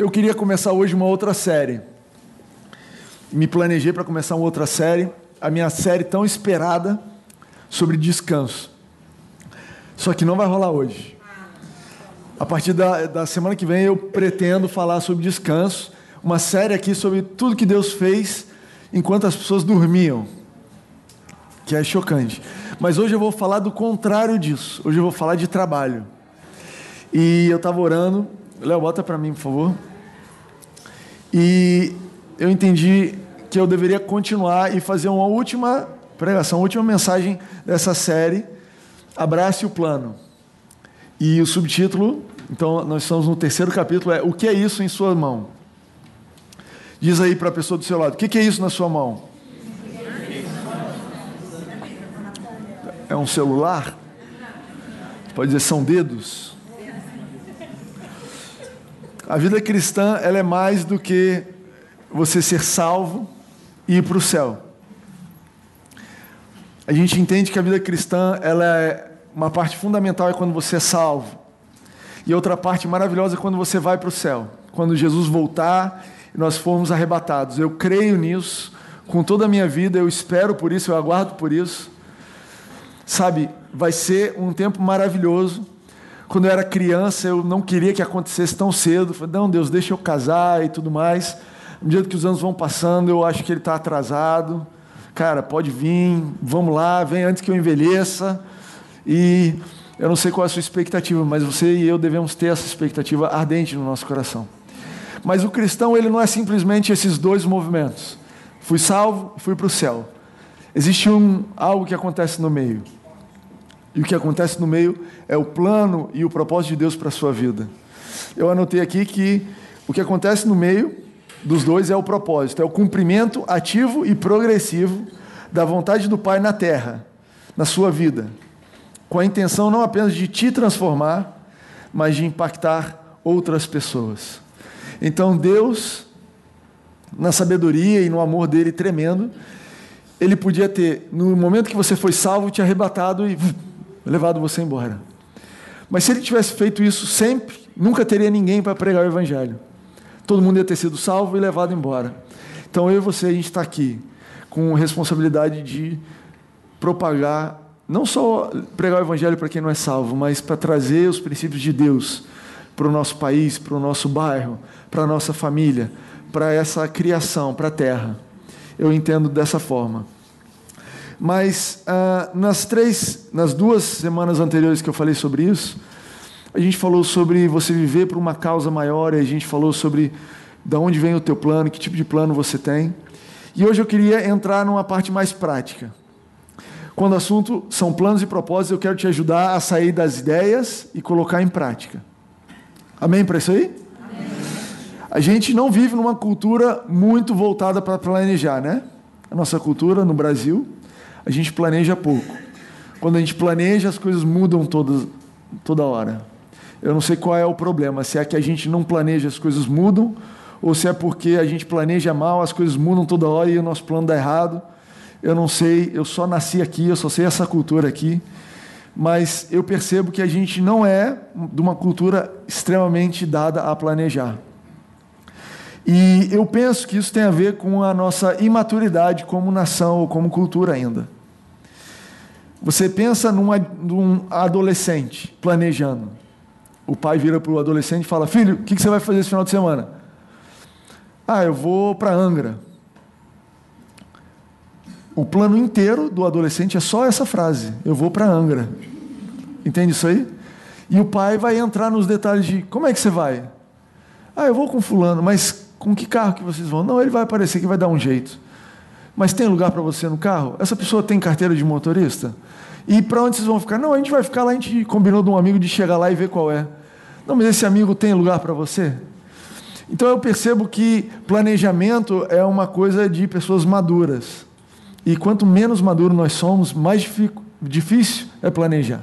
eu queria começar hoje uma outra série. Me planejei para começar uma outra série, a minha série tão esperada sobre descanso. Só que não vai rolar hoje. A partir da, da semana que vem eu pretendo falar sobre descanso, uma série aqui sobre tudo que Deus fez enquanto as pessoas dormiam, que é chocante. Mas hoje eu vou falar do contrário disso. Hoje eu vou falar de trabalho. E eu estava orando. Léo, bota para mim, por favor. E eu entendi que eu deveria continuar e fazer uma última pregação, uma última mensagem dessa série, Abrace o Plano. E o subtítulo, então nós estamos no terceiro capítulo, é O que é isso em sua mão? Diz aí para a pessoa do seu lado, o que é isso na sua mão? É um celular? Pode dizer, são dedos? A vida cristã ela é mais do que você ser salvo e ir para o céu. A gente entende que a vida cristã ela é uma parte fundamental é quando você é salvo. E outra parte maravilhosa é quando você vai para o céu. Quando Jesus voltar e nós formos arrebatados. Eu creio nisso com toda a minha vida, eu espero por isso, eu aguardo por isso. Sabe, vai ser um tempo maravilhoso. Quando eu era criança, eu não queria que acontecesse tão cedo. Falei, não, Deus, deixa eu casar e tudo mais. No dia que os anos vão passando, eu acho que ele está atrasado. Cara, pode vir, vamos lá, vem antes que eu envelheça. E eu não sei qual é a sua expectativa, mas você e eu devemos ter essa expectativa ardente no nosso coração. Mas o cristão, ele não é simplesmente esses dois movimentos. Fui salvo, fui para o céu. Existe um, algo que acontece no meio. E o que acontece no meio é o plano e o propósito de Deus para a sua vida. Eu anotei aqui que o que acontece no meio dos dois é o propósito, é o cumprimento ativo e progressivo da vontade do Pai na terra, na sua vida, com a intenção não apenas de te transformar, mas de impactar outras pessoas. Então Deus, na sabedoria e no amor dele tremendo, ele podia ter, no momento que você foi salvo, te arrebatado e levado você embora. Mas se ele tivesse feito isso sempre, nunca teria ninguém para pregar o Evangelho. Todo mundo ia ter sido salvo e levado embora. Então eu e você, a gente está aqui com responsabilidade de propagar, não só pregar o Evangelho para quem não é salvo, mas para trazer os princípios de Deus para o nosso país, para o nosso bairro, para a nossa família, para essa criação, para a terra. Eu entendo dessa forma. Mas ah, nas três, nas duas semanas anteriores que eu falei sobre isso, a gente falou sobre você viver por uma causa maior, a gente falou sobre de onde vem o teu plano, que tipo de plano você tem. E hoje eu queria entrar numa parte mais prática. Quando o assunto são planos e propósitos, eu quero te ajudar a sair das ideias e colocar em prática. Amém para isso aí? Amém. A gente não vive numa cultura muito voltada para planejar, né? A nossa cultura no Brasil a gente planeja pouco. Quando a gente planeja, as coisas mudam todas, toda hora. Eu não sei qual é o problema, se é que a gente não planeja, as coisas mudam, ou se é porque a gente planeja mal, as coisas mudam toda hora e o nosso plano dá errado. Eu não sei, eu só nasci aqui, eu só sei essa cultura aqui, mas eu percebo que a gente não é de uma cultura extremamente dada a planejar. E eu penso que isso tem a ver com a nossa imaturidade como nação ou como cultura ainda. Você pensa num, num adolescente planejando. O pai vira para o adolescente e fala: Filho, o que você vai fazer esse final de semana? Ah, eu vou para Angra. O plano inteiro do adolescente é só essa frase: Eu vou para Angra. Entende isso aí? E o pai vai entrar nos detalhes de como é que você vai? Ah, eu vou com fulano, mas com que carro que vocês vão? Não, ele vai aparecer que vai dar um jeito. Mas tem lugar para você no carro? Essa pessoa tem carteira de motorista? E para onde vocês vão ficar? Não, a gente vai ficar lá, a gente combinou de um amigo de chegar lá e ver qual é. Não, mas esse amigo tem lugar para você? Então eu percebo que planejamento é uma coisa de pessoas maduras. E quanto menos maduro nós somos, mais difícil é planejar.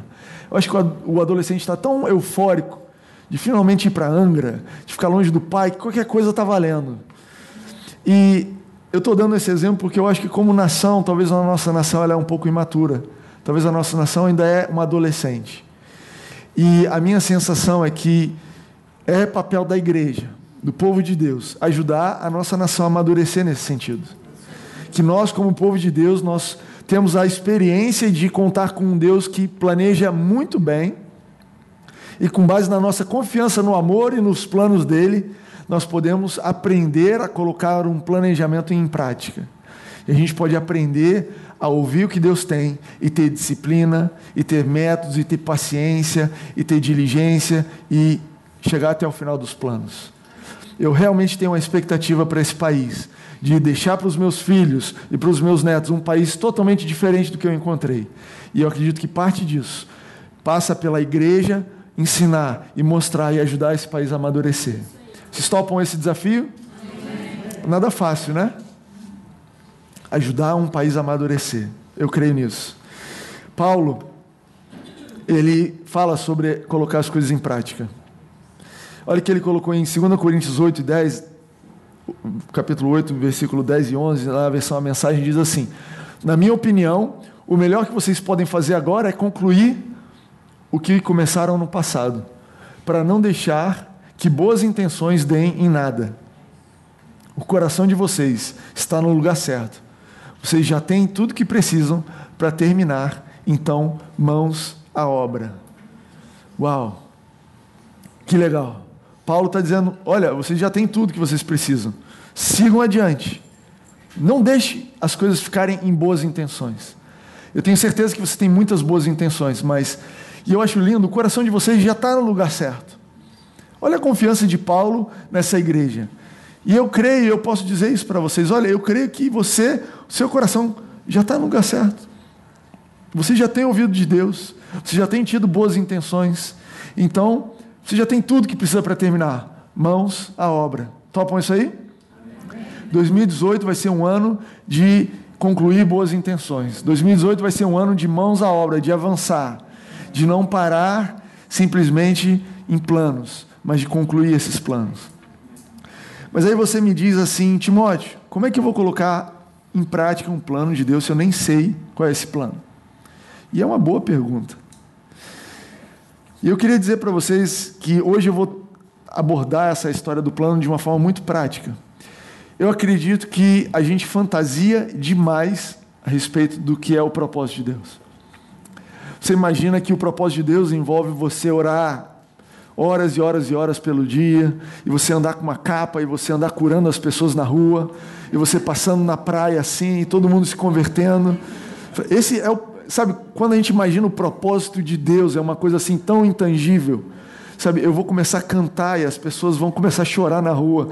Eu acho que o adolescente está tão eufórico de finalmente ir para Angra, de ficar longe do pai, que qualquer coisa está valendo. E eu estou dando esse exemplo porque eu acho que, como nação, talvez a nossa nação ela é um pouco imatura. Talvez a nossa nação ainda é uma adolescente. E a minha sensação é que é papel da igreja do povo de Deus, ajudar a nossa nação a amadurecer nesse sentido. Que nós, como povo de Deus, nós temos a experiência de contar com um Deus que planeja muito bem e com base na nossa confiança no amor e nos planos dele, nós podemos aprender a colocar um planejamento em prática. E a gente pode aprender a ouvir o que Deus tem e ter disciplina, e ter métodos, e ter paciência, e ter diligência e chegar até o final dos planos. Eu realmente tenho uma expectativa para esse país, de deixar para os meus filhos e para os meus netos um país totalmente diferente do que eu encontrei. E eu acredito que parte disso passa pela igreja ensinar e mostrar e ajudar esse país a amadurecer. Vocês topam esse desafio? Nada fácil, né? Ajudar um país a amadurecer. Eu creio nisso. Paulo, ele fala sobre colocar as coisas em prática. Olha que ele colocou em 2 Coríntios 8 e 10, capítulo 8, versículo 10 e 11, na versão a mensagem diz assim: Na minha opinião, o melhor que vocês podem fazer agora é concluir o que começaram no passado, para não deixar que boas intenções deem em nada. O coração de vocês está no lugar certo. Vocês já têm tudo que precisam para terminar, então, mãos à obra. Uau! Que legal! Paulo está dizendo: olha, vocês já têm tudo que vocês precisam. Sigam adiante. Não deixe as coisas ficarem em boas intenções. Eu tenho certeza que você tem muitas boas intenções, mas e eu acho lindo, o coração de vocês já está no lugar certo. Olha a confiança de Paulo nessa igreja. E eu creio, eu posso dizer isso para vocês: olha, eu creio que você, seu coração já está no lugar certo. Você já tem ouvido de Deus, você já tem tido boas intenções. Então, você já tem tudo que precisa para terminar. Mãos à obra. Topam isso aí? 2018 vai ser um ano de concluir boas intenções. 2018 vai ser um ano de mãos à obra, de avançar de não parar simplesmente em planos, mas de concluir esses planos. Mas aí você me diz assim, Timóteo, como é que eu vou colocar em prática um plano de Deus se eu nem sei qual é esse plano? E é uma boa pergunta. E eu queria dizer para vocês que hoje eu vou abordar essa história do plano de uma forma muito prática. Eu acredito que a gente fantasia demais a respeito do que é o propósito de Deus. Você imagina que o propósito de Deus envolve você orar horas e horas e horas pelo dia, e você andar com uma capa, e você andar curando as pessoas na rua, e você passando na praia assim, e todo mundo se convertendo. Esse é o, sabe, quando a gente imagina o propósito de Deus, é uma coisa assim tão intangível. Sabe, eu vou começar a cantar e as pessoas vão começar a chorar na rua.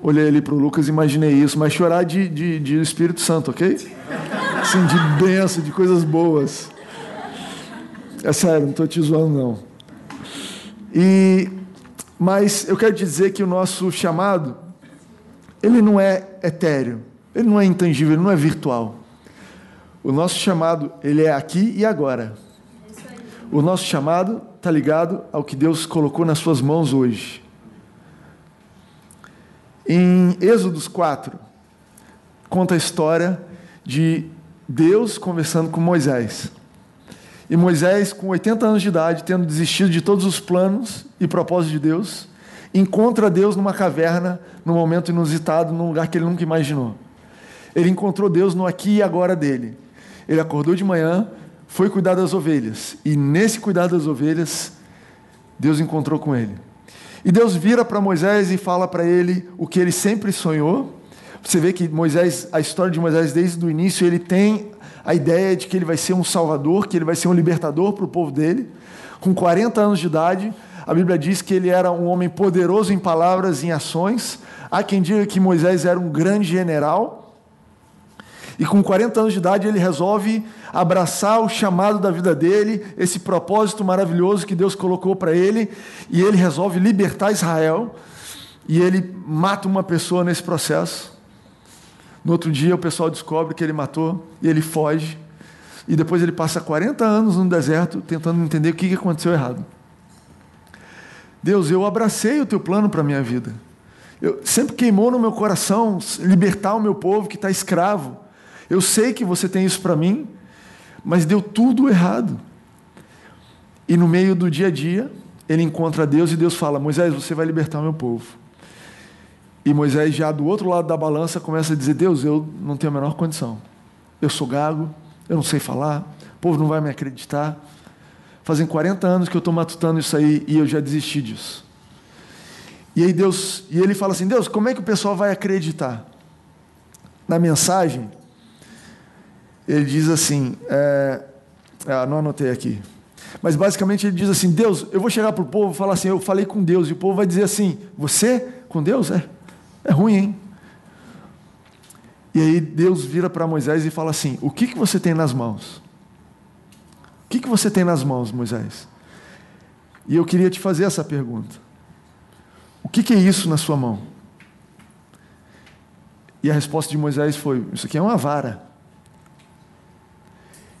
Olhei ali para o Lucas e imaginei isso, mas chorar de, de, de Espírito Santo, ok? Assim, de benção, de coisas boas. É sério, não estou te zoando, não. E, mas eu quero dizer que o nosso chamado, ele não é etéreo, ele não é intangível, ele não é virtual. O nosso chamado, ele é aqui e agora. O nosso chamado está ligado ao que Deus colocou nas suas mãos hoje. Em Êxodos 4, conta a história de Deus conversando com Moisés. E Moisés, com 80 anos de idade, tendo desistido de todos os planos e propósitos de Deus, encontra Deus numa caverna, num momento inusitado, num lugar que ele nunca imaginou. Ele encontrou Deus no aqui e agora dele. Ele acordou de manhã, foi cuidar das ovelhas. E nesse cuidar das ovelhas, Deus encontrou com ele. E Deus vira para Moisés e fala para ele o que ele sempre sonhou. Você vê que Moisés, a história de Moisés desde o início, ele tem a ideia de que ele vai ser um salvador, que ele vai ser um libertador para o povo dele. Com 40 anos de idade, a Bíblia diz que ele era um homem poderoso em palavras e em ações. Há quem diga que Moisés era um grande general. E com 40 anos de idade ele resolve abraçar o chamado da vida dele, esse propósito maravilhoso que Deus colocou para ele, e ele resolve libertar Israel. E ele mata uma pessoa nesse processo. No outro dia, o pessoal descobre que ele matou e ele foge. E depois ele passa 40 anos no deserto tentando entender o que aconteceu errado. Deus, eu abracei o teu plano para a minha vida. Eu, sempre queimou no meu coração libertar o meu povo que está escravo. Eu sei que você tem isso para mim, mas deu tudo errado. E no meio do dia a dia, ele encontra Deus e Deus fala: Moisés, você vai libertar o meu povo. E Moisés, já do outro lado da balança, começa a dizer: Deus, eu não tenho a menor condição. Eu sou gago, eu não sei falar, o povo não vai me acreditar. Fazem 40 anos que eu estou matutando isso aí e eu já desisti disso. E aí Deus, e ele fala assim: Deus, como é que o pessoal vai acreditar? Na mensagem, ele diz assim: é, é, não anotei aqui. Mas basicamente ele diz assim: Deus, eu vou chegar para o povo e falar assim: eu falei com Deus. E o povo vai dizer assim: Você com Deus? É, é ruim, hein? E aí Deus vira para Moisés e fala assim: O que, que você tem nas mãos? O que, que você tem nas mãos, Moisés? E eu queria te fazer essa pergunta. O que, que é isso na sua mão? E a resposta de Moisés foi: Isso aqui é uma vara.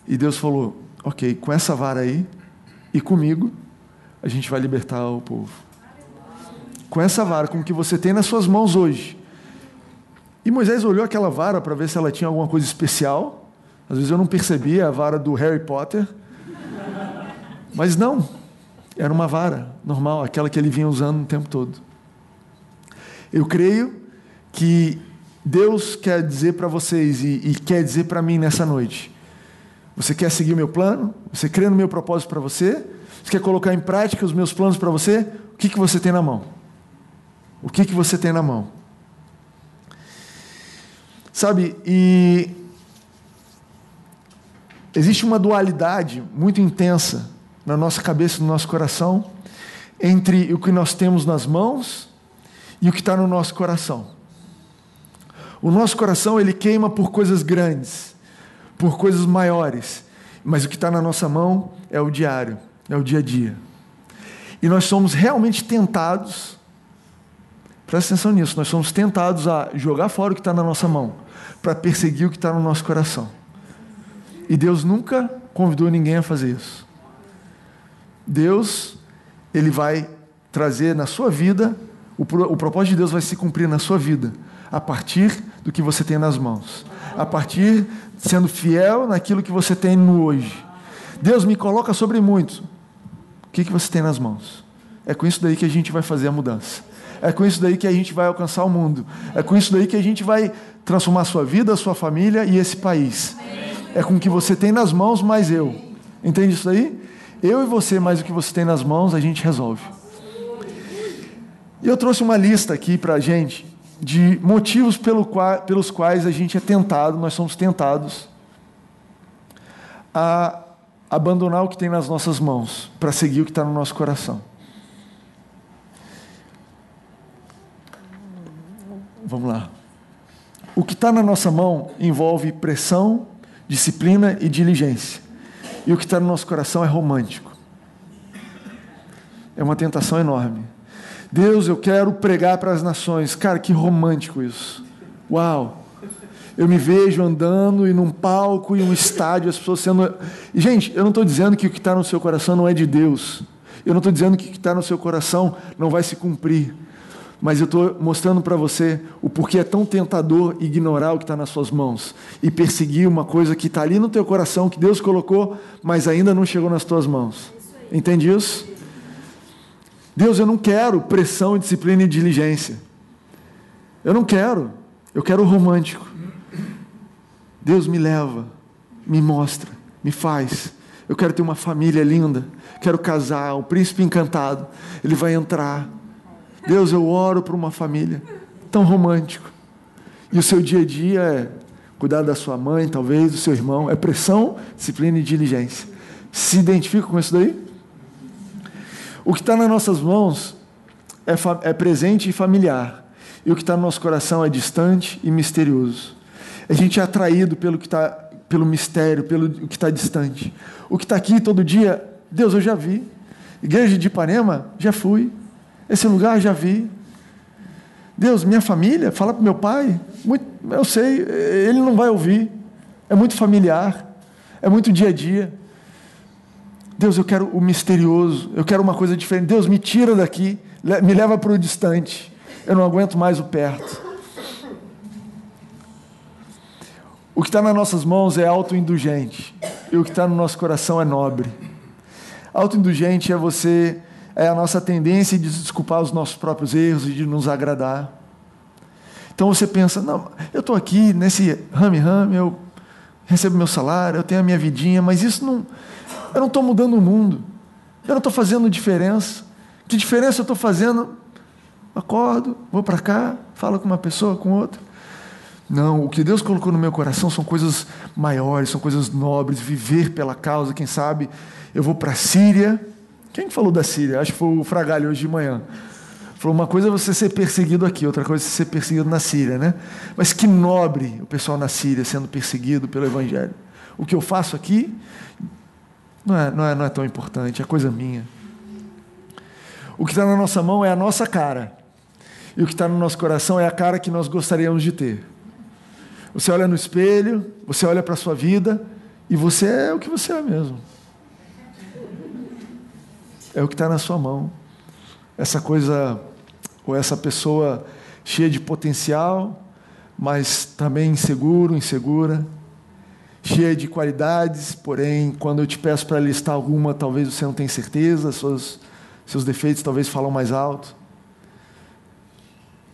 E Deus falou: Ok, com essa vara aí e comigo, a gente vai libertar o povo. Com essa vara, com o que você tem nas suas mãos hoje. E Moisés olhou aquela vara para ver se ela tinha alguma coisa especial. Às vezes eu não percebia a vara do Harry Potter. Mas não, era uma vara normal, aquela que ele vinha usando o tempo todo. Eu creio que Deus quer dizer para vocês e, e, quer dizer para mim nessa noite. Você quer seguir o meu plano? Você crê no meu propósito para você? Você quer colocar em prática os meus planos para você? O que, que você tem na mão? O que, que você tem na mão? Sabe, e existe uma dualidade muito intensa na nossa cabeça, no nosso coração, entre o que nós temos nas mãos e o que está no nosso coração. O nosso coração ele queima por coisas grandes, por coisas maiores, mas o que está na nossa mão é o diário, é o dia a dia. E nós somos realmente tentados, presta atenção nisso, nós somos tentados a jogar fora o que está na nossa mão, para perseguir o que está no nosso coração. E Deus nunca convidou ninguém a fazer isso. Deus, Ele vai trazer na sua vida o, o propósito de Deus vai se cumprir na sua vida a partir do que você tem nas mãos, a partir sendo fiel naquilo que você tem no hoje. Deus me coloca sobre muito. O que, que você tem nas mãos? É com isso daí que a gente vai fazer a mudança. É com isso daí que a gente vai alcançar o mundo. É com isso daí que a gente vai transformar a sua vida, a sua família e esse país. É com o que você tem nas mãos, mais eu. Entende isso daí? Eu e você, mais o que você tem nas mãos, a gente resolve. E eu trouxe uma lista aqui para a gente de motivos pelo pelos quais a gente é tentado, nós somos tentados a abandonar o que tem nas nossas mãos para seguir o que está no nosso coração. Vamos lá. O que está na nossa mão envolve pressão, disciplina e diligência. E o que está no nosso coração é romântico. É uma tentação enorme. Deus, eu quero pregar para as nações. Cara, que romântico isso. Uau! Eu me vejo andando e num palco e um estádio, as pessoas sendo. Gente, eu não estou dizendo que o que está no seu coração não é de Deus. Eu não estou dizendo que o que está no seu coração não vai se cumprir. Mas eu estou mostrando para você o porquê é tão tentador ignorar o que está nas suas mãos e perseguir uma coisa que está ali no teu coração, que Deus colocou, mas ainda não chegou nas tuas mãos. Entende isso? Deus, eu não quero pressão, disciplina e diligência. Eu não quero. Eu quero o romântico. Deus me leva, me mostra, me faz. Eu quero ter uma família linda. Quero casar, o príncipe encantado. Ele vai entrar. Deus, eu oro por uma família tão romântico. E o seu dia a dia é cuidar da sua mãe, talvez, do seu irmão. É pressão, disciplina e diligência. Se identifica com isso daí? O que está nas nossas mãos é, é presente e familiar. E o que está no nosso coração é distante e misterioso. A gente é atraído pelo que está, pelo mistério, pelo que está distante. O que está aqui todo dia, Deus, eu já vi. Igreja de Ipanema, já fui. Esse lugar, já vi. Deus, minha família, fala para meu pai. Muito, eu sei, ele não vai ouvir. É muito familiar. É muito dia a dia. Deus, eu quero o misterioso, eu quero uma coisa diferente. Deus, me tira daqui, me leva para o distante. Eu não aguento mais o perto. O que está nas nossas mãos é autoindulgente, e o que está no nosso coração é nobre. Autoindulgente é você, é a nossa tendência de desculpar os nossos próprios erros e de nos agradar. Então você pensa, não, eu estou aqui nesse rame-rame, eu recebo meu salário, eu tenho a minha vidinha, mas isso não. Eu não estou mudando o mundo. Eu não estou fazendo diferença. Que diferença eu estou fazendo? Acordo, vou para cá, falo com uma pessoa, com outra. Não, o que Deus colocou no meu coração são coisas maiores, são coisas nobres, viver pela causa, quem sabe eu vou para a Síria. Quem falou da Síria? Acho que foi o Fragalho hoje de manhã. Falou, uma coisa é você ser perseguido aqui, outra coisa é você ser perseguido na Síria, né? Mas que nobre o pessoal na Síria sendo perseguido pelo Evangelho. O que eu faço aqui não é, não é, não é tão importante, é coisa minha. O que está na nossa mão é a nossa cara. E o que está no nosso coração é a cara que nós gostaríamos de ter. Você olha no espelho, você olha para a sua vida e você é o que você é mesmo. É o que está na sua mão. Essa coisa, ou essa pessoa cheia de potencial, mas também inseguro, insegura, cheia de qualidades, porém, quando eu te peço para listar alguma, talvez você não tenha certeza, seus, seus defeitos talvez falam mais alto.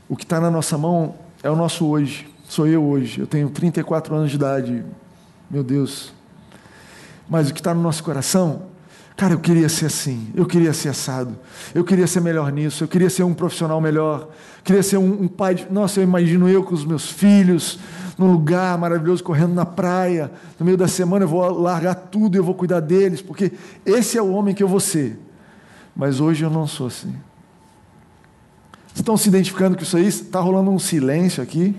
O que está na nossa mão é o nosso hoje sou eu hoje. Eu tenho 34 anos de idade, meu Deus. Mas o que está no nosso coração, cara, eu queria ser assim, eu queria ser assado, eu queria ser melhor nisso, eu queria ser um profissional melhor, queria ser um, um pai. De... Nossa, eu imagino eu com os meus filhos, num lugar maravilhoso, correndo na praia. No meio da semana eu vou largar tudo e eu vou cuidar deles, porque esse é o homem que eu vou ser. Mas hoje eu não sou assim. Vocês estão se identificando com isso aí? Está rolando um silêncio aqui.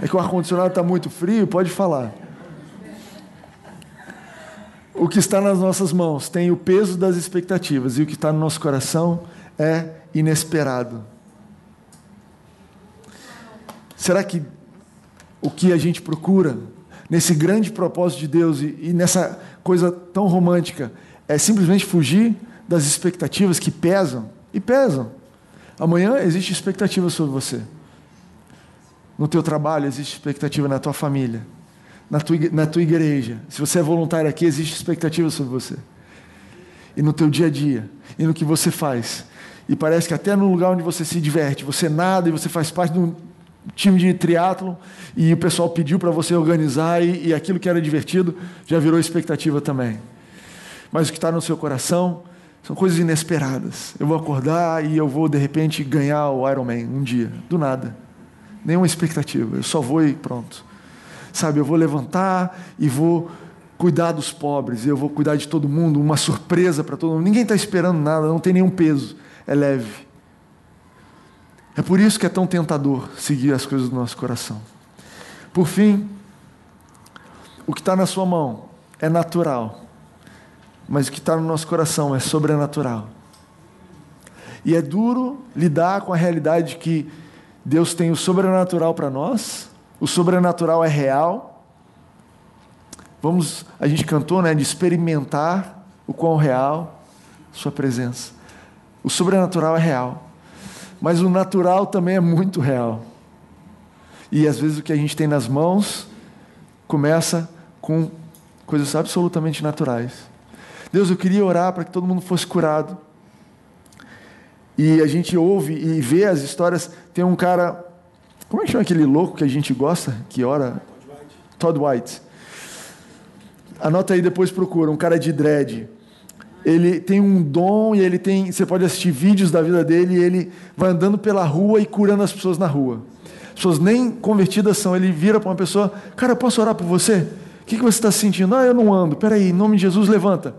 É que o ar-condicionado está muito frio, pode falar. O que está nas nossas mãos tem o peso das expectativas, e o que está no nosso coração é inesperado. Será que o que a gente procura nesse grande propósito de Deus e, e nessa coisa tão romântica é simplesmente fugir das expectativas que pesam? E pesam. Amanhã existe expectativa sobre você. No teu trabalho existe expectativa na tua família, na tua, na tua igreja. Se você é voluntário aqui, existe expectativa sobre você. E no teu dia a dia, e no que você faz. E parece que até no lugar onde você se diverte, você nada e você faz parte de um time de triatlo e o pessoal pediu para você organizar e, e aquilo que era divertido já virou expectativa também. Mas o que está no seu coração são coisas inesperadas. Eu vou acordar e eu vou de repente ganhar o Ironman um dia, do nada nenhuma expectativa, eu só vou e pronto. Sabe, eu vou levantar e vou cuidar dos pobres, eu vou cuidar de todo mundo, uma surpresa para todo mundo. Ninguém está esperando nada, não tem nenhum peso, é leve. É por isso que é tão tentador seguir as coisas do nosso coração. Por fim, o que está na sua mão é natural, mas o que está no nosso coração é sobrenatural. E é duro lidar com a realidade que Deus tem o sobrenatural para nós, o sobrenatural é real. Vamos, a gente cantou, né, de experimentar o quão real sua presença. O sobrenatural é real, mas o natural também é muito real. E às vezes o que a gente tem nas mãos começa com coisas absolutamente naturais. Deus, eu queria orar para que todo mundo fosse curado. E a gente ouve e vê as histórias. Tem um cara, como é que chama aquele louco que a gente gosta, que ora? Todd White. Anota aí depois procura, um cara de dread. Ele tem um dom e ele tem. Você pode assistir vídeos da vida dele e ele vai andando pela rua e curando as pessoas na rua. As pessoas nem convertidas são. Ele vira para uma pessoa: Cara, posso orar por você? O que, que você está sentindo? Ah, eu não ando. Peraí, em nome de Jesus, levanta.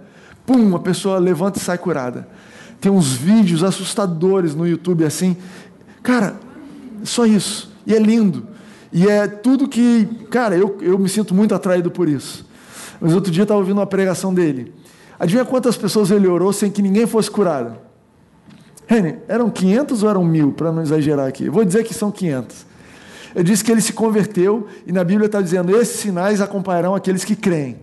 Pum, a pessoa levanta e sai curada. Tem uns vídeos assustadores no YouTube assim. Cara, só isso. E é lindo. E é tudo que. Cara, eu, eu me sinto muito atraído por isso. Mas outro dia eu estava ouvindo uma pregação dele. Adivinha quantas pessoas ele orou sem que ninguém fosse curado? Reni, eram 500 ou eram mil, para não exagerar aqui? Eu vou dizer que são 500. Ele disse que ele se converteu e na Bíblia está dizendo: esses sinais acompanharão aqueles que creem.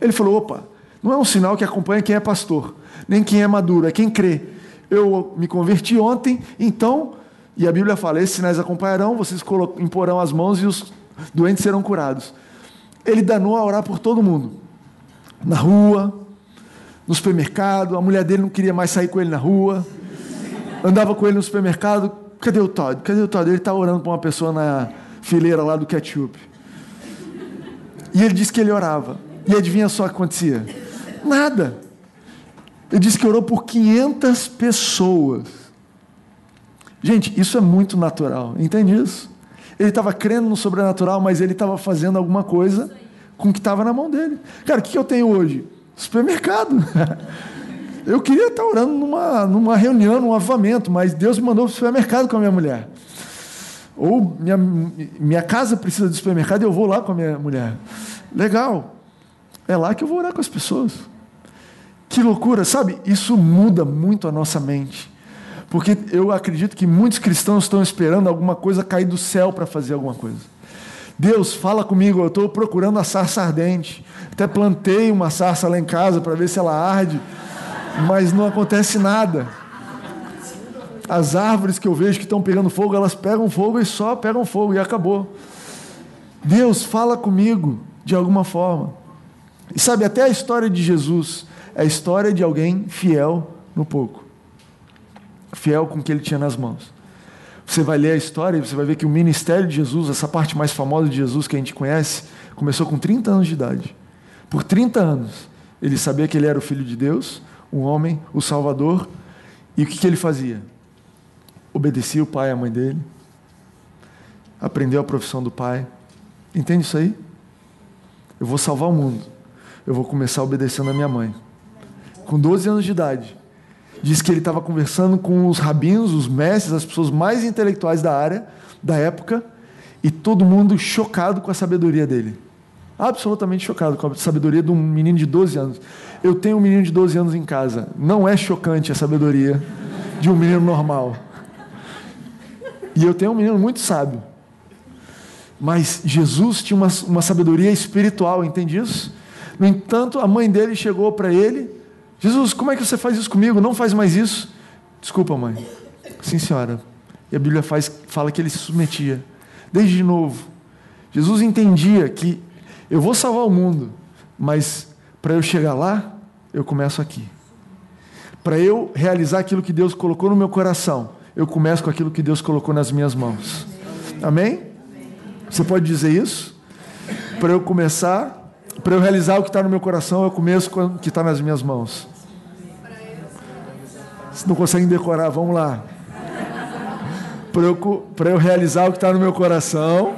Ele falou: opa, não é um sinal que acompanha quem é pastor nem quem é maduro, é quem crê. Eu me converti ontem, então, e a Bíblia fala: esses sinais acompanharão, vocês imporão as mãos e os doentes serão curados. Ele danou a orar por todo mundo, na rua, no supermercado, a mulher dele não queria mais sair com ele na rua, andava com ele no supermercado. Cadê o Todd? Cadê o Todd? Ele está orando para uma pessoa na, fileira lá do ketchup. E ele disse que ele orava. E adivinha só o que acontecia? Nada. Ele disse que orou por 500 pessoas. Gente, isso é muito natural, entende isso? Ele estava crendo no sobrenatural, mas ele estava fazendo alguma coisa com o que estava na mão dele. Cara, o que eu tenho hoje? Supermercado. Eu queria estar orando numa, numa reunião, num avamento, mas Deus me mandou para o supermercado com a minha mulher. Ou minha, minha casa precisa de supermercado e eu vou lá com a minha mulher. Legal. É lá que eu vou orar com as pessoas. Que loucura, sabe? Isso muda muito a nossa mente. Porque eu acredito que muitos cristãos estão esperando alguma coisa cair do céu para fazer alguma coisa. Deus, fala comigo, eu estou procurando a sarça ardente. Até plantei uma sarça lá em casa para ver se ela arde, mas não acontece nada. As árvores que eu vejo que estão pegando fogo, elas pegam fogo e só pegam fogo e acabou. Deus, fala comigo de alguma forma. E sabe, até a história de Jesus é a história de alguém fiel no pouco fiel com o que ele tinha nas mãos. Você vai ler a história e você vai ver que o ministério de Jesus, essa parte mais famosa de Jesus que a gente conhece, começou com 30 anos de idade. Por 30 anos, ele sabia que ele era o Filho de Deus, um homem, o Salvador, e o que, que ele fazia? Obedecia o pai e a mãe dele, aprendeu a profissão do pai. Entende isso aí? Eu vou salvar o mundo. Eu vou começar obedecendo a minha mãe. Com 12 anos de idade, diz que ele estava conversando com os rabinos, os mestres, as pessoas mais intelectuais da área, da época, e todo mundo chocado com a sabedoria dele. Absolutamente chocado com a sabedoria de um menino de 12 anos. Eu tenho um menino de 12 anos em casa. Não é chocante a sabedoria de um menino normal. E eu tenho um menino muito sábio. Mas Jesus tinha uma, uma sabedoria espiritual, entende isso? No entanto, a mãe dele chegou para ele Jesus, como é que você faz isso comigo? Não faz mais isso. Desculpa, mãe. Sim, senhora. E a Bíblia faz, fala que ele se submetia. Desde novo. Jesus entendia que eu vou salvar o mundo, mas para eu chegar lá, eu começo aqui. Para eu realizar aquilo que Deus colocou no meu coração, eu começo com aquilo que Deus colocou nas minhas mãos. Amém? Você pode dizer isso? Para eu começar para eu realizar o que está no meu coração, eu começo com o que está nas minhas mãos. Se não conseguem decorar, vamos lá. Para eu, para eu realizar o que está no meu coração.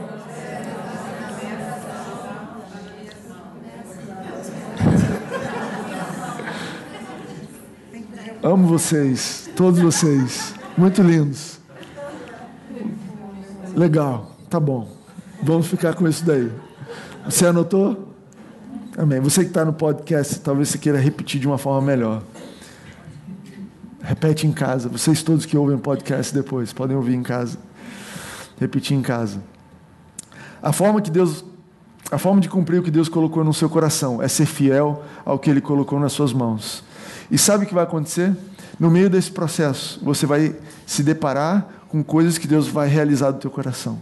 Amo vocês, todos vocês. Muito lindos. Legal, tá bom. Vamos ficar com isso daí. Você anotou? Amém. Você que está no podcast, talvez você queira repetir de uma forma melhor. Repete em casa. Vocês todos que ouvem o podcast depois, podem ouvir em casa. Repetir em casa. A forma que Deus a forma de cumprir o que Deus colocou no seu coração é ser fiel ao que Ele colocou nas suas mãos. E sabe o que vai acontecer? No meio desse processo, você vai se deparar com coisas que Deus vai realizar do teu coração.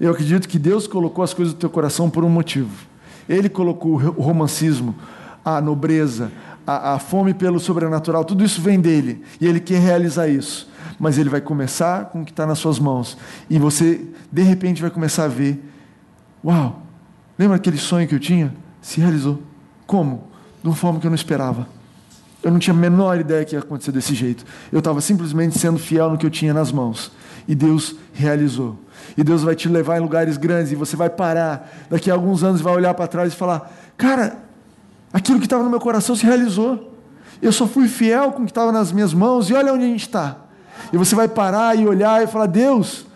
Eu acredito que Deus colocou as coisas do teu coração por um motivo. Ele colocou o romancismo, a nobreza, a, a fome pelo sobrenatural, tudo isso vem dele. E ele quer realizar isso. Mas ele vai começar com o que está nas suas mãos. E você, de repente, vai começar a ver: Uau, lembra aquele sonho que eu tinha? Se realizou. Como? De uma forma que eu não esperava. Eu não tinha a menor ideia que ia acontecer desse jeito. Eu estava simplesmente sendo fiel no que eu tinha nas mãos. E Deus realizou. E Deus vai te levar em lugares grandes e você vai parar. Daqui a alguns anos vai olhar para trás e falar: Cara, aquilo que estava no meu coração se realizou. Eu só fui fiel com o que estava nas minhas mãos e olha onde a gente está. E você vai parar e olhar e falar: Deus,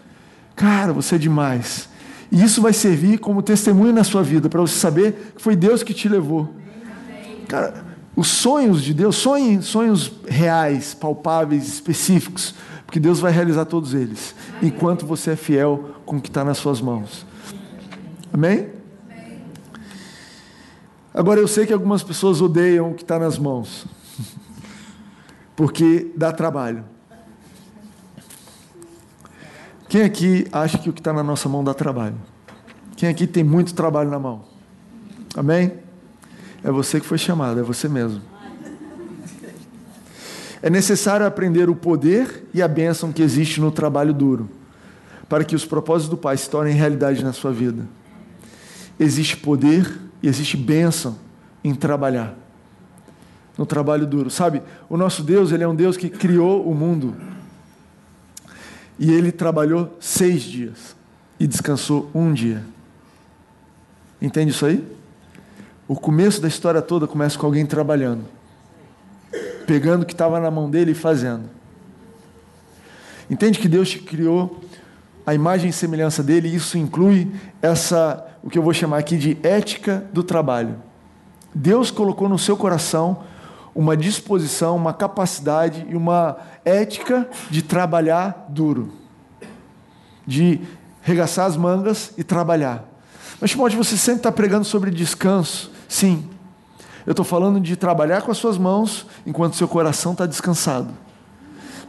cara, você é demais. E isso vai servir como testemunho na sua vida, para você saber que foi Deus que te levou. Cara, os sonhos de Deus, sonhos, sonhos reais, palpáveis, específicos, porque Deus vai realizar todos eles, enquanto você é fiel com o que está nas suas mãos. Amém? Agora eu sei que algumas pessoas odeiam o que está nas mãos, porque dá trabalho. Quem aqui acha que o que está na nossa mão dá trabalho? Quem aqui tem muito trabalho na mão? Amém? É você que foi chamado, é você mesmo. É necessário aprender o poder e a bênção que existe no trabalho duro, para que os propósitos do Pai se tornem realidade na sua vida. Existe poder e existe bênção em trabalhar. No trabalho duro. Sabe, o nosso Deus, ele é um Deus que criou o mundo. E ele trabalhou seis dias e descansou um dia. Entende isso aí? O começo da história toda começa com alguém trabalhando, pegando o que estava na mão dele e fazendo. Entende que Deus te criou a imagem e semelhança dele, e isso inclui essa, o que eu vou chamar aqui de ética do trabalho. Deus colocou no seu coração uma disposição, uma capacidade e uma ética de trabalhar duro, de regaçar as mangas e trabalhar. Mas, Timóteo, você sempre está pregando sobre descanso. Sim, eu estou falando de trabalhar com as suas mãos enquanto seu coração está descansado,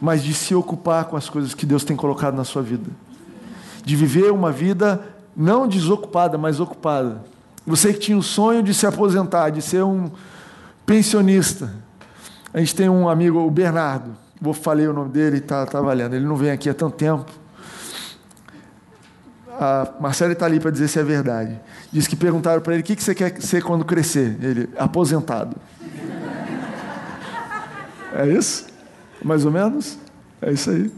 mas de se ocupar com as coisas que Deus tem colocado na sua vida, de viver uma vida não desocupada, mas ocupada. Você que tinha o sonho de se aposentar, de ser um pensionista. A gente tem um amigo, o Bernardo, vou falei o nome dele, está tá valendo. Ele não vem aqui há tanto tempo. A Marcela está ali para dizer se é verdade. Diz que perguntaram para ele o que, que você quer ser quando crescer. Ele, aposentado. É isso? Mais ou menos? É isso aí.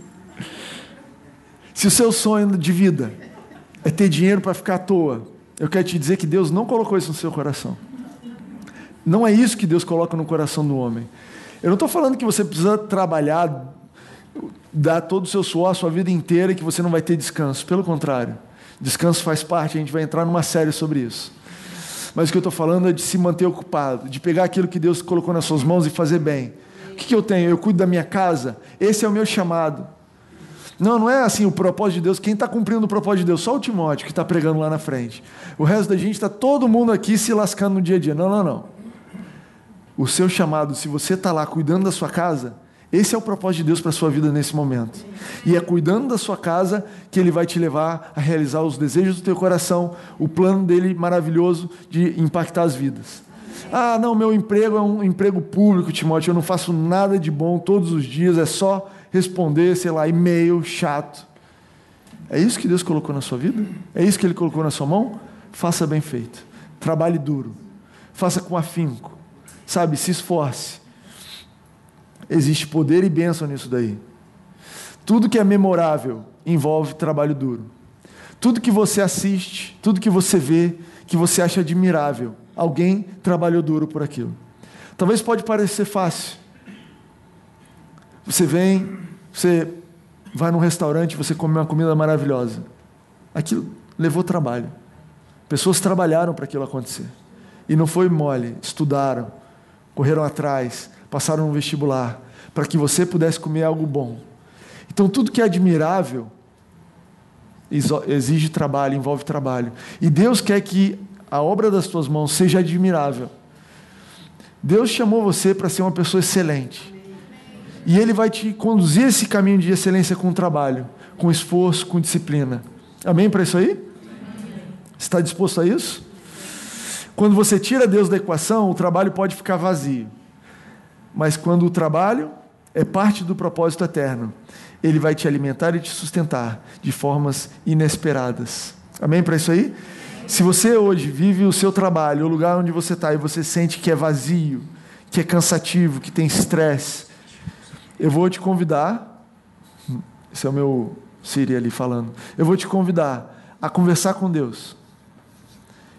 Se o seu sonho de vida é ter dinheiro para ficar à toa, eu quero te dizer que Deus não colocou isso no seu coração. Não é isso que Deus coloca no coração do homem. Eu não estou falando que você precisa trabalhar, dar todo o seu suor a sua vida inteira e que você não vai ter descanso. Pelo contrário, descanso faz parte, a gente vai entrar numa série sobre isso. Mas o que eu estou falando é de se manter ocupado, de pegar aquilo que Deus colocou nas suas mãos e fazer bem. O que, que eu tenho? Eu cuido da minha casa. Esse é o meu chamado. Não, não é assim o propósito de Deus. Quem está cumprindo o propósito de Deus? Só o Timóteo que está pregando lá na frente. O resto da gente está todo mundo aqui se lascando no dia a dia. Não, não, não. O seu chamado, se você está lá cuidando da sua casa, esse é o propósito de Deus para a sua vida nesse momento. E é cuidando da sua casa que Ele vai te levar a realizar os desejos do teu coração, o plano dele maravilhoso de impactar as vidas. Ah, não, meu emprego é um emprego público, Timóteo, eu não faço nada de bom todos os dias, é só responder, sei lá, e-mail chato. É isso que Deus colocou na sua vida? É isso que Ele colocou na sua mão? Faça bem feito. Trabalhe duro. Faça com afinco. Sabe, se esforce. Existe poder e bênção nisso daí. Tudo que é memorável envolve trabalho duro. Tudo que você assiste, tudo que você vê, que você acha admirável, alguém trabalhou duro por aquilo. Talvez pode parecer fácil. Você vem, você vai num restaurante, você come uma comida maravilhosa. Aquilo levou trabalho. Pessoas trabalharam para aquilo acontecer. E não foi mole, estudaram, correram atrás, passaram no vestibular, para que você pudesse comer algo bom. Então, tudo que é admirável exige trabalho, envolve trabalho. E Deus quer que a obra das tuas mãos seja admirável. Deus chamou você para ser uma pessoa excelente. E Ele vai te conduzir esse caminho de excelência com trabalho, com esforço, com disciplina. Amém para isso aí? Está disposto a isso? Quando você tira Deus da equação, o trabalho pode ficar vazio. Mas quando o trabalho é parte do propósito eterno, ele vai te alimentar e te sustentar de formas inesperadas. Amém para isso aí? Se você hoje vive o seu trabalho, o lugar onde você está, e você sente que é vazio, que é cansativo, que tem estresse, eu vou te convidar, esse é o meu Siri ali falando, eu vou te convidar a conversar com Deus.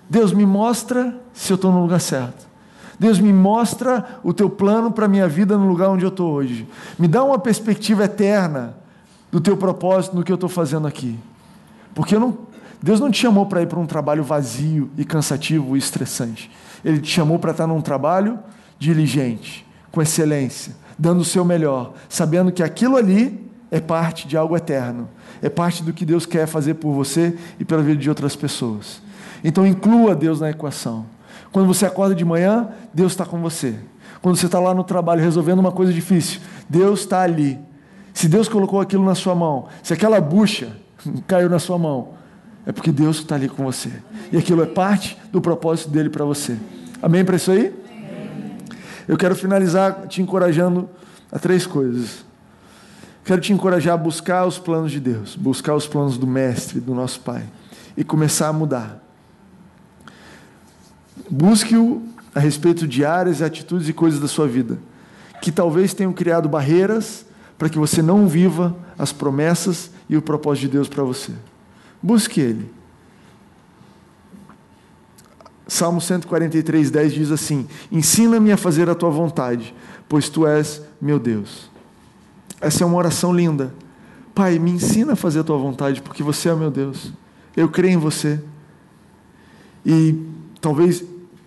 Deus me mostra se eu estou no lugar certo. Deus me mostra o teu plano para a minha vida no lugar onde eu estou hoje. Me dá uma perspectiva eterna do teu propósito no que eu estou fazendo aqui. Porque não, Deus não te chamou para ir para um trabalho vazio e cansativo e estressante. Ele te chamou para estar num trabalho diligente, com excelência, dando o seu melhor, sabendo que aquilo ali é parte de algo eterno, é parte do que Deus quer fazer por você e pela vida de outras pessoas. Então inclua Deus na equação. Quando você acorda de manhã, Deus está com você. Quando você está lá no trabalho resolvendo uma coisa difícil, Deus está ali. Se Deus colocou aquilo na sua mão, se aquela bucha caiu na sua mão, é porque Deus está ali com você. E aquilo é parte do propósito dele para você. Amém para isso aí? Eu quero finalizar te encorajando a três coisas. Quero te encorajar a buscar os planos de Deus, buscar os planos do Mestre, do nosso Pai, e começar a mudar. Busque-o a respeito de áreas, atitudes e coisas da sua vida que talvez tenham criado barreiras para que você não viva as promessas e o propósito de Deus para você. Busque Ele. Salmo 143, 10 diz assim: Ensina-me a fazer a tua vontade, pois tu és meu Deus. Essa é uma oração linda. Pai, me ensina a fazer a tua vontade, porque você é meu Deus. Eu creio em você. E talvez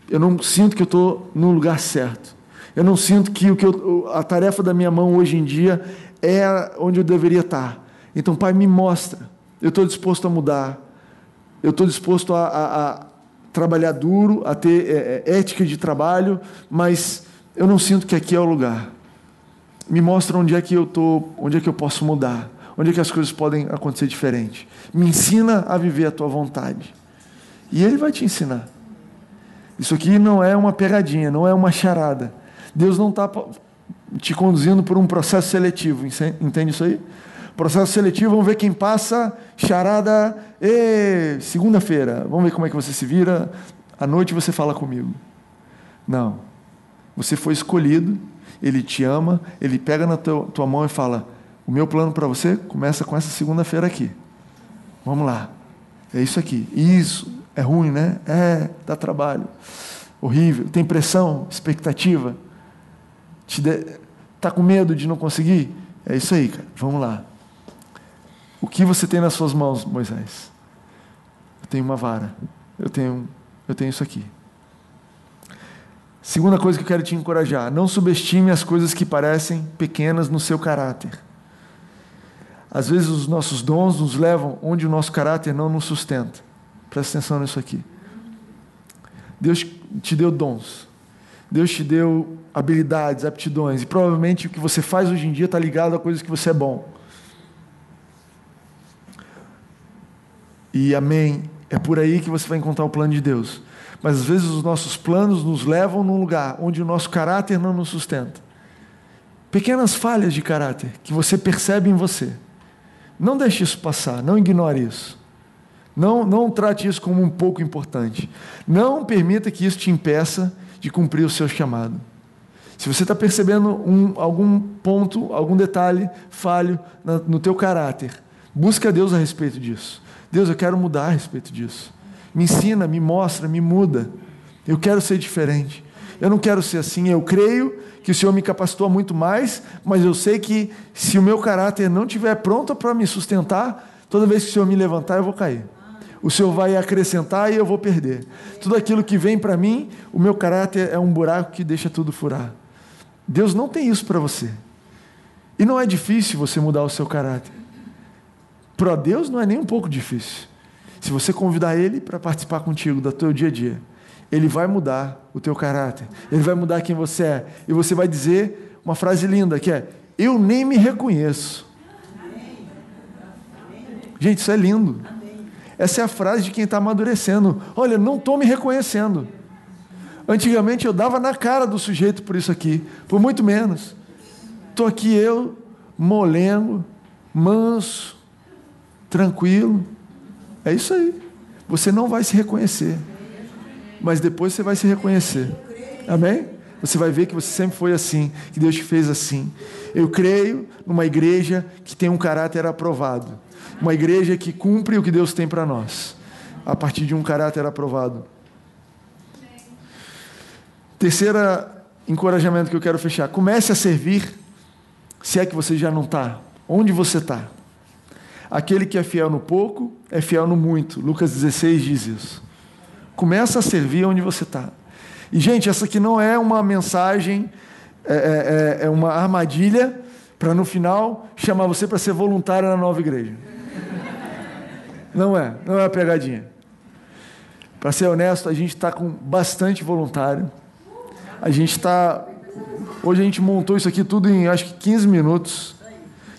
eu não sinto que eu estou no lugar certo. Eu não sinto que, o que eu, a tarefa da minha mão hoje em dia é onde eu deveria estar. Então, Pai, me mostra. Eu estou disposto a mudar. Eu estou disposto a, a, a, trabalhar duro, a ter é, é, ética de trabalho, mas eu não sinto que aqui é o lugar. Me mostra onde é que eu estou, onde é que eu posso mudar, onde é que as coisas podem acontecer diferente. Me ensina a viver a tua vontade. E Ele vai te ensinar. Isso aqui não é uma pegadinha, não é uma charada. Deus não está te conduzindo por um processo seletivo, entende isso aí? Processo seletivo, vamos ver quem passa, charada, segunda-feira, vamos ver como é que você se vira, à noite você fala comigo. Não. Você foi escolhido, ele te ama, ele pega na tua, tua mão e fala: O meu plano para você começa com essa segunda-feira aqui. Vamos lá. É isso aqui. Isso. É ruim, né? É, dá trabalho. Horrível. Tem pressão, expectativa. Te de... Tá com medo de não conseguir? É isso aí, cara. Vamos lá. O que você tem nas suas mãos, Moisés? Eu tenho uma vara. Eu tenho, eu tenho isso aqui. Segunda coisa que eu quero te encorajar: não subestime as coisas que parecem pequenas no seu caráter. Às vezes os nossos dons nos levam onde o nosso caráter não nos sustenta. Presta atenção nisso aqui. Deus te deu dons. Deus te deu habilidades, aptidões. E provavelmente o que você faz hoje em dia está ligado a coisas que você é bom. E amém. É por aí que você vai encontrar o plano de Deus. Mas às vezes os nossos planos nos levam num lugar onde o nosso caráter não nos sustenta. Pequenas falhas de caráter que você percebe em você. Não deixe isso passar, não ignore isso. Não, não trate isso como um pouco importante. Não permita que isso te impeça de cumprir o seu chamado. Se você está percebendo um, algum ponto, algum detalhe falho no teu caráter, busque a Deus a respeito disso. Deus, eu quero mudar a respeito disso. Me ensina, me mostra, me muda. Eu quero ser diferente. Eu não quero ser assim. Eu creio que o Senhor me capacitou muito mais, mas eu sei que se o meu caráter não estiver pronto para me sustentar, toda vez que o Senhor me levantar, eu vou cair. O Senhor vai acrescentar e eu vou perder. Tudo aquilo que vem para mim, o meu caráter é um buraco que deixa tudo furar. Deus não tem isso para você. E não é difícil você mudar o seu caráter. Para Deus não é nem um pouco difícil. Se você convidar Ele para participar contigo do teu dia a dia, Ele vai mudar o teu caráter. Ele vai mudar quem você é. E você vai dizer uma frase linda que é: Eu nem me reconheço. Gente, isso é lindo. Essa é a frase de quem está amadurecendo. Olha, não estou me reconhecendo. Antigamente eu dava na cara do sujeito por isso aqui, por muito menos. Estou aqui eu, molengo, manso, tranquilo. É isso aí. Você não vai se reconhecer. Mas depois você vai se reconhecer. Amém? Você vai ver que você sempre foi assim, que Deus te fez assim. Eu creio numa igreja que tem um caráter aprovado. Uma igreja que cumpre o que Deus tem para nós, a partir de um caráter aprovado. Terceira encorajamento que eu quero fechar: comece a servir, se é que você já não está. Onde você está? Aquele que é fiel no pouco é fiel no muito. Lucas 16 diz isso. Começa a servir onde você está. E, gente, essa aqui não é uma mensagem, é, é, é uma armadilha para no final chamar você para ser voluntário na nova igreja. Não é, não é uma pegadinha. Para ser honesto, a gente está com bastante voluntário. A gente está. Hoje a gente montou isso aqui tudo em acho que 15 minutos.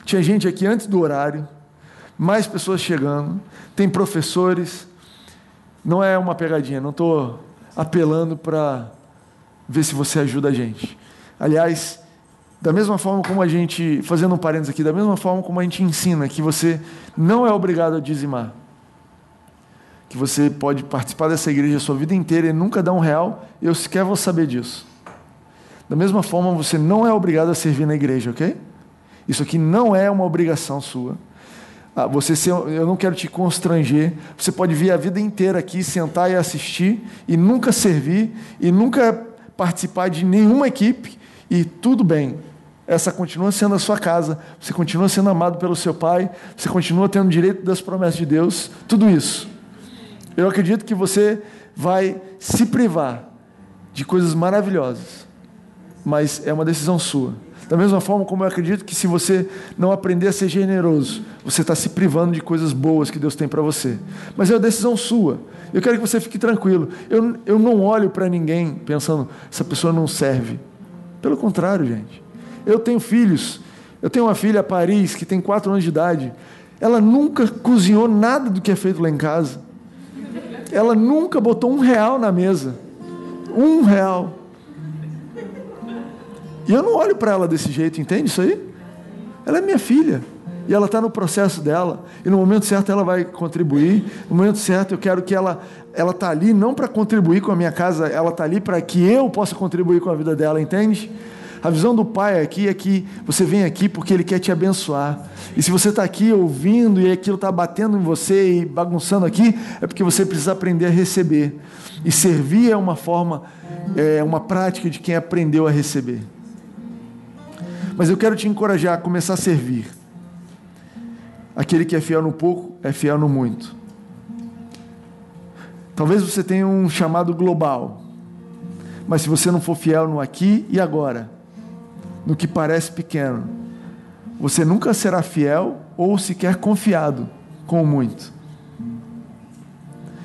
Tinha gente aqui antes do horário mais pessoas chegando, tem professores. Não é uma pegadinha, não estou apelando para ver se você ajuda a gente. Aliás, Da mesma forma como a gente, fazendo um parênteses aqui, da mesma forma como a gente ensina que você não é obrigado a dizimar, que você pode participar dessa igreja a sua vida inteira e nunca dar um real, eu sequer vou saber disso. Da mesma forma, você não é obrigado a servir na igreja, ok? Isso aqui não é uma obrigação sua. Ah, você ser, eu não quero te constranger. Você pode vir a vida inteira aqui, sentar e assistir, e nunca servir, e nunca participar de nenhuma equipe, e tudo bem. Essa continua sendo a sua casa, você continua sendo amado pelo seu pai, você continua tendo direito das promessas de Deus, tudo isso. Eu acredito que você vai se privar de coisas maravilhosas, mas é uma decisão sua. Da mesma forma como eu acredito que se você não aprender a ser generoso, você está se privando de coisas boas que Deus tem para você. Mas é uma decisão sua. Eu quero que você fique tranquilo. Eu, eu não olho para ninguém pensando, essa pessoa não serve. Pelo contrário, gente. Eu tenho filhos. Eu tenho uma filha, Paris, que tem quatro anos de idade. Ela nunca cozinhou nada do que é feito lá em casa. Ela nunca botou um real na mesa. Um real. E eu não olho para ela desse jeito, entende isso aí? Ela é minha filha. E ela está no processo dela. E no momento certo ela vai contribuir. No momento certo eu quero que ela ela está ali não para contribuir com a minha casa, ela está ali para que eu possa contribuir com a vida dela, entende? A visão do pai aqui é que você vem aqui porque ele quer te abençoar. E se você está aqui ouvindo e aquilo está batendo em você e bagunçando aqui, é porque você precisa aprender a receber. E servir é uma forma, é uma prática de quem aprendeu a receber. Mas eu quero te encorajar a começar a servir. Aquele que é fiel no pouco é fiel no muito. Talvez você tenha um chamado global, mas se você não for fiel no aqui e agora, no que parece pequeno, você nunca será fiel ou sequer confiado com o muito.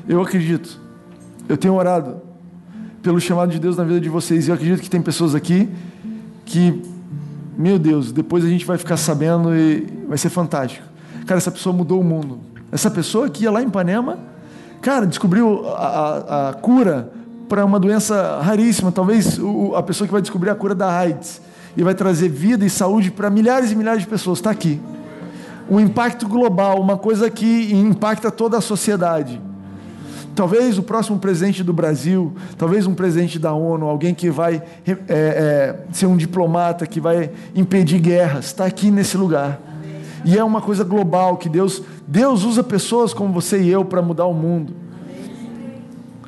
Eu acredito, eu tenho orado pelo chamado de Deus na vida de vocês, e eu acredito que tem pessoas aqui que meu Deus, depois a gente vai ficar sabendo e vai ser fantástico. Cara, essa pessoa mudou o mundo. Essa pessoa que ia lá em Ipanema, cara, descobriu a, a, a cura para uma doença raríssima. Talvez o, a pessoa que vai descobrir a cura da AIDS e vai trazer vida e saúde para milhares e milhares de pessoas está aqui. Um impacto global, uma coisa que impacta toda a sociedade. Talvez o próximo presidente do Brasil, talvez um presidente da ONU, alguém que vai é, é, ser um diplomata, que vai impedir guerras, está aqui nesse lugar. E é uma coisa global que Deus, Deus usa pessoas como você e eu para mudar o mundo.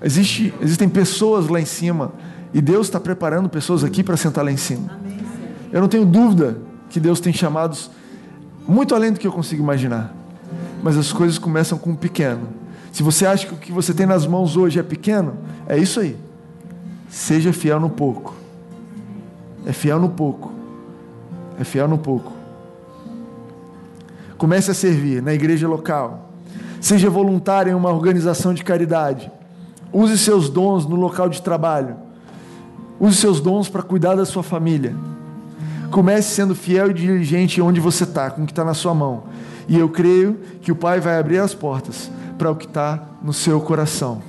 Existe, existem pessoas lá em cima e Deus está preparando pessoas aqui para sentar lá em cima. Eu não tenho dúvida que Deus tem chamados muito além do que eu consigo imaginar. Mas as coisas começam com um pequeno se você acha que o que você tem nas mãos hoje é pequeno, é isso aí. Seja fiel no pouco. É fiel no pouco. É fiel no pouco. Comece a servir na igreja local. Seja voluntário em uma organização de caridade. Use seus dons no local de trabalho. Use seus dons para cuidar da sua família. Comece sendo fiel e diligente onde você está, com o que está na sua mão. E eu creio que o Pai vai abrir as portas para o que está no seu coração.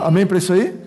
Amém para isso aí?